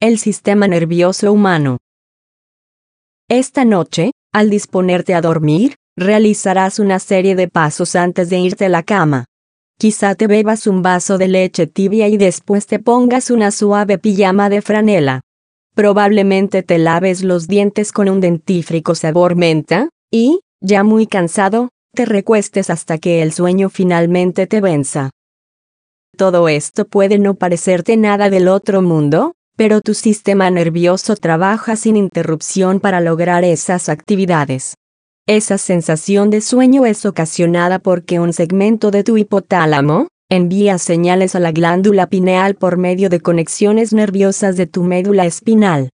El sistema nervioso humano. Esta noche, al disponerte a dormir, realizarás una serie de pasos antes de irte a la cama. Quizá te bebas un vaso de leche tibia y después te pongas una suave pijama de franela. Probablemente te laves los dientes con un dentífrico sabor menta, y, ya muy cansado, te recuestes hasta que el sueño finalmente te venza. Todo esto puede no parecerte nada del otro mundo, pero tu sistema nervioso trabaja sin interrupción para lograr esas actividades. Esa sensación de sueño es ocasionada porque un segmento de tu hipotálamo, envía señales a la glándula pineal por medio de conexiones nerviosas de tu médula espinal.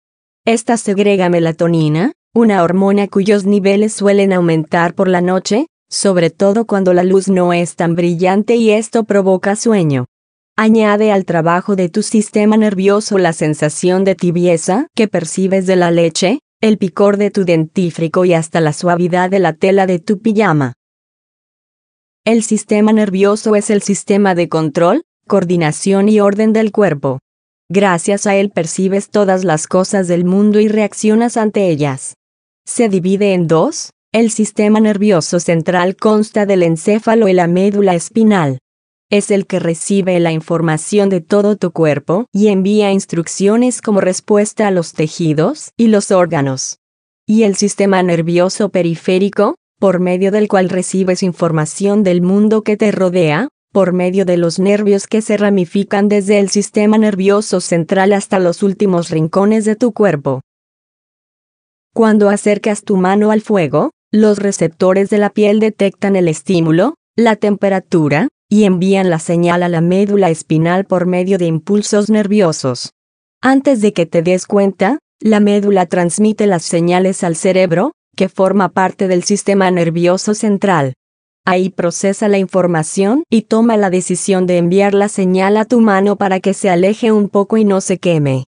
Esta segrega melatonina, una hormona cuyos niveles suelen aumentar por la noche, sobre todo cuando la luz no es tan brillante y esto provoca sueño. Añade al trabajo de tu sistema nervioso la sensación de tibieza que percibes de la leche, el picor de tu dentífrico y hasta la suavidad de la tela de tu pijama. El sistema nervioso es el sistema de control, coordinación y orden del cuerpo. Gracias a él percibes todas las cosas del mundo y reaccionas ante ellas. Se divide en dos, el sistema nervioso central consta del encéfalo y la médula espinal es el que recibe la información de todo tu cuerpo y envía instrucciones como respuesta a los tejidos y los órganos. Y el sistema nervioso periférico, por medio del cual recibes información del mundo que te rodea, por medio de los nervios que se ramifican desde el sistema nervioso central hasta los últimos rincones de tu cuerpo. Cuando acercas tu mano al fuego, los receptores de la piel detectan el estímulo, la temperatura, y envían la señal a la médula espinal por medio de impulsos nerviosos. Antes de que te des cuenta, la médula transmite las señales al cerebro, que forma parte del sistema nervioso central. Ahí procesa la información y toma la decisión de enviar la señal a tu mano para que se aleje un poco y no se queme.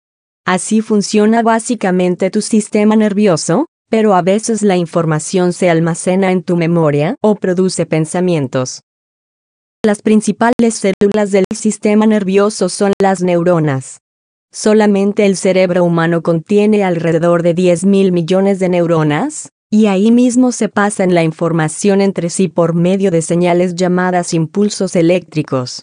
Así funciona básicamente tu sistema nervioso, pero a veces la información se almacena en tu memoria o produce pensamientos. Las principales células del sistema nervioso son las neuronas. Solamente el cerebro humano contiene alrededor de 10 mil millones de neuronas, y ahí mismo se pasan la información entre sí por medio de señales llamadas impulsos eléctricos.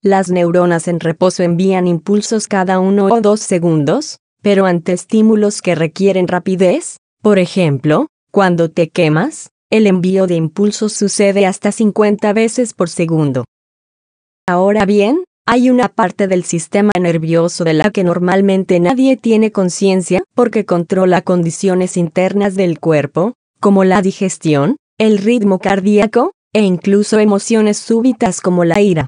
Las neuronas en reposo envían impulsos cada uno o dos segundos, pero ante estímulos que requieren rapidez, por ejemplo, cuando te quemas, el envío de impulsos sucede hasta 50 veces por segundo. Ahora bien, hay una parte del sistema nervioso de la que normalmente nadie tiene conciencia porque controla condiciones internas del cuerpo, como la digestión, el ritmo cardíaco, e incluso emociones súbitas como la ira.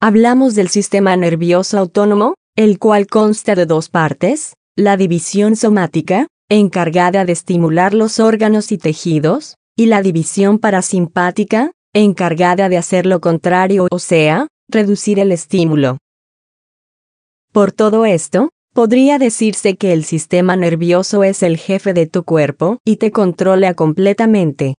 Hablamos del sistema nervioso autónomo, el cual consta de dos partes, la división somática, encargada de estimular los órganos y tejidos, y la división parasimpática, encargada de hacer lo contrario, o sea, reducir el estímulo. Por todo esto, podría decirse que el sistema nervioso es el jefe de tu cuerpo y te controla completamente.